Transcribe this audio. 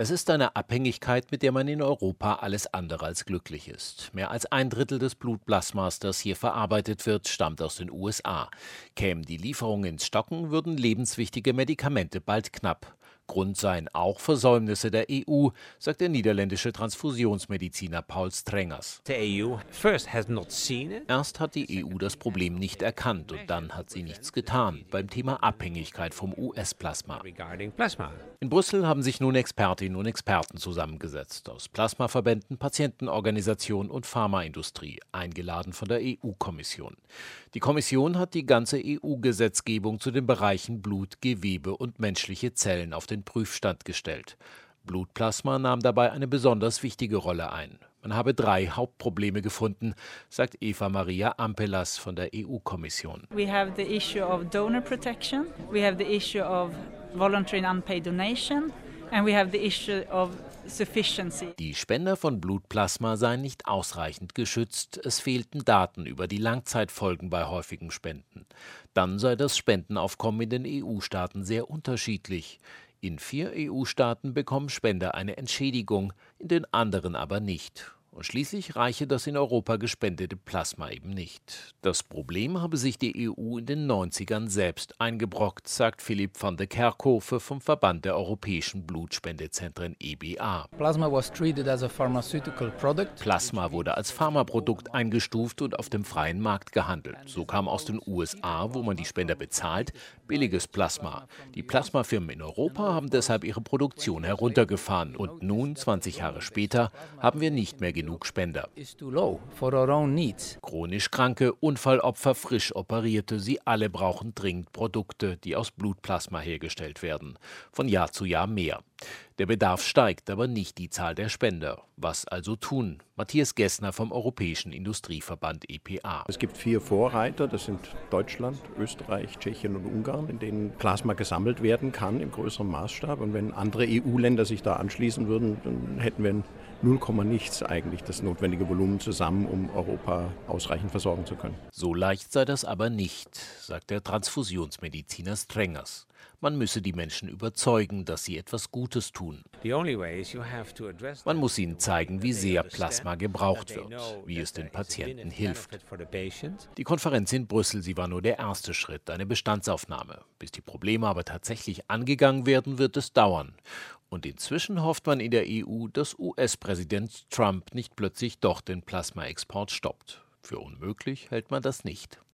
Es ist eine Abhängigkeit, mit der man in Europa alles andere als glücklich ist. Mehr als ein Drittel des Blutplasmas, das hier verarbeitet wird, stammt aus den USA. Kämen die Lieferungen ins Stocken, würden lebenswichtige Medikamente bald knapp. Grund seien auch Versäumnisse der EU, sagt der niederländische Transfusionsmediziner Paul Strengers. E Erst hat die EU das Problem nicht erkannt und dann hat sie nichts getan beim Thema Abhängigkeit vom US-Plasma. In Brüssel haben sich nun Expertinnen und Experten zusammengesetzt aus Plasmaverbänden, Patientenorganisationen und Pharmaindustrie, eingeladen von der EU-Kommission. Die Kommission hat die ganze EU-Gesetzgebung zu den Bereichen Blut, Gewebe und menschliche Zellen auf den den Prüfstand gestellt. Blutplasma nahm dabei eine besonders wichtige Rolle ein. Man habe drei Hauptprobleme gefunden, sagt Eva Maria Ampelas von der EU-Kommission. We have the issue of donor protection, we have the issue of voluntary and unpaid donation and we have the issue of sufficiency. Die Spender von Blutplasma seien nicht ausreichend geschützt, es fehlten Daten über die Langzeitfolgen bei häufigen Spenden. Dann sei das Spendenaufkommen in den EU-Staaten sehr unterschiedlich. In vier EU-Staaten bekommen Spender eine Entschädigung, in den anderen aber nicht. Und schließlich reiche das in Europa gespendete Plasma eben nicht. Das Problem habe sich die EU in den 90ern selbst eingebrockt, sagt Philipp van de Kerkhofe vom Verband der europäischen Blutspendezentren EBA. Plasma, Plasma wurde als Pharmaprodukt eingestuft und auf dem freien Markt gehandelt. So kam aus den USA, wo man die Spender bezahlt, billiges Plasma. Die Plasmafirmen in Europa haben deshalb ihre Produktion heruntergefahren und nun, 20 Jahre später, haben wir nicht mehr genug Spender. Chronisch Kranke, Unfallopfer, frisch Operierte, sie alle brauchen dringend Produkte, die aus Blutplasma hergestellt werden. Von Jahr zu Jahr mehr. Der Bedarf steigt, aber nicht die Zahl der Spender. Was also tun? Matthias Gessner vom Europäischen Industrieverband EPA. Es gibt vier Vorreiter, das sind Deutschland, Österreich, Tschechien und Ungarn, in denen Plasma gesammelt werden kann im größeren Maßstab. Und wenn andere EU-Länder sich da anschließen würden, dann hätten wir 0, nichts eigentlich das notwendige Volumen zusammen, um Europa ausreichend versorgen zu können. So leicht sei das aber nicht, sagt der Transfusionsmediziner Strengers. Man müsse die Menschen überzeugen, dass sie etwas Gutes tun. Man muss ihnen zeigen, wie sehr Plasma gebraucht wird, wie es den Patienten hilft. Die Konferenz in Brüssel, sie war nur der erste Schritt, eine Bestandsaufnahme. Bis die Probleme aber tatsächlich angegangen werden, wird es dauern. Und inzwischen hofft man in der EU, dass US-Präsident Trump nicht plötzlich doch den Plasmaexport stoppt. Für unmöglich hält man das nicht.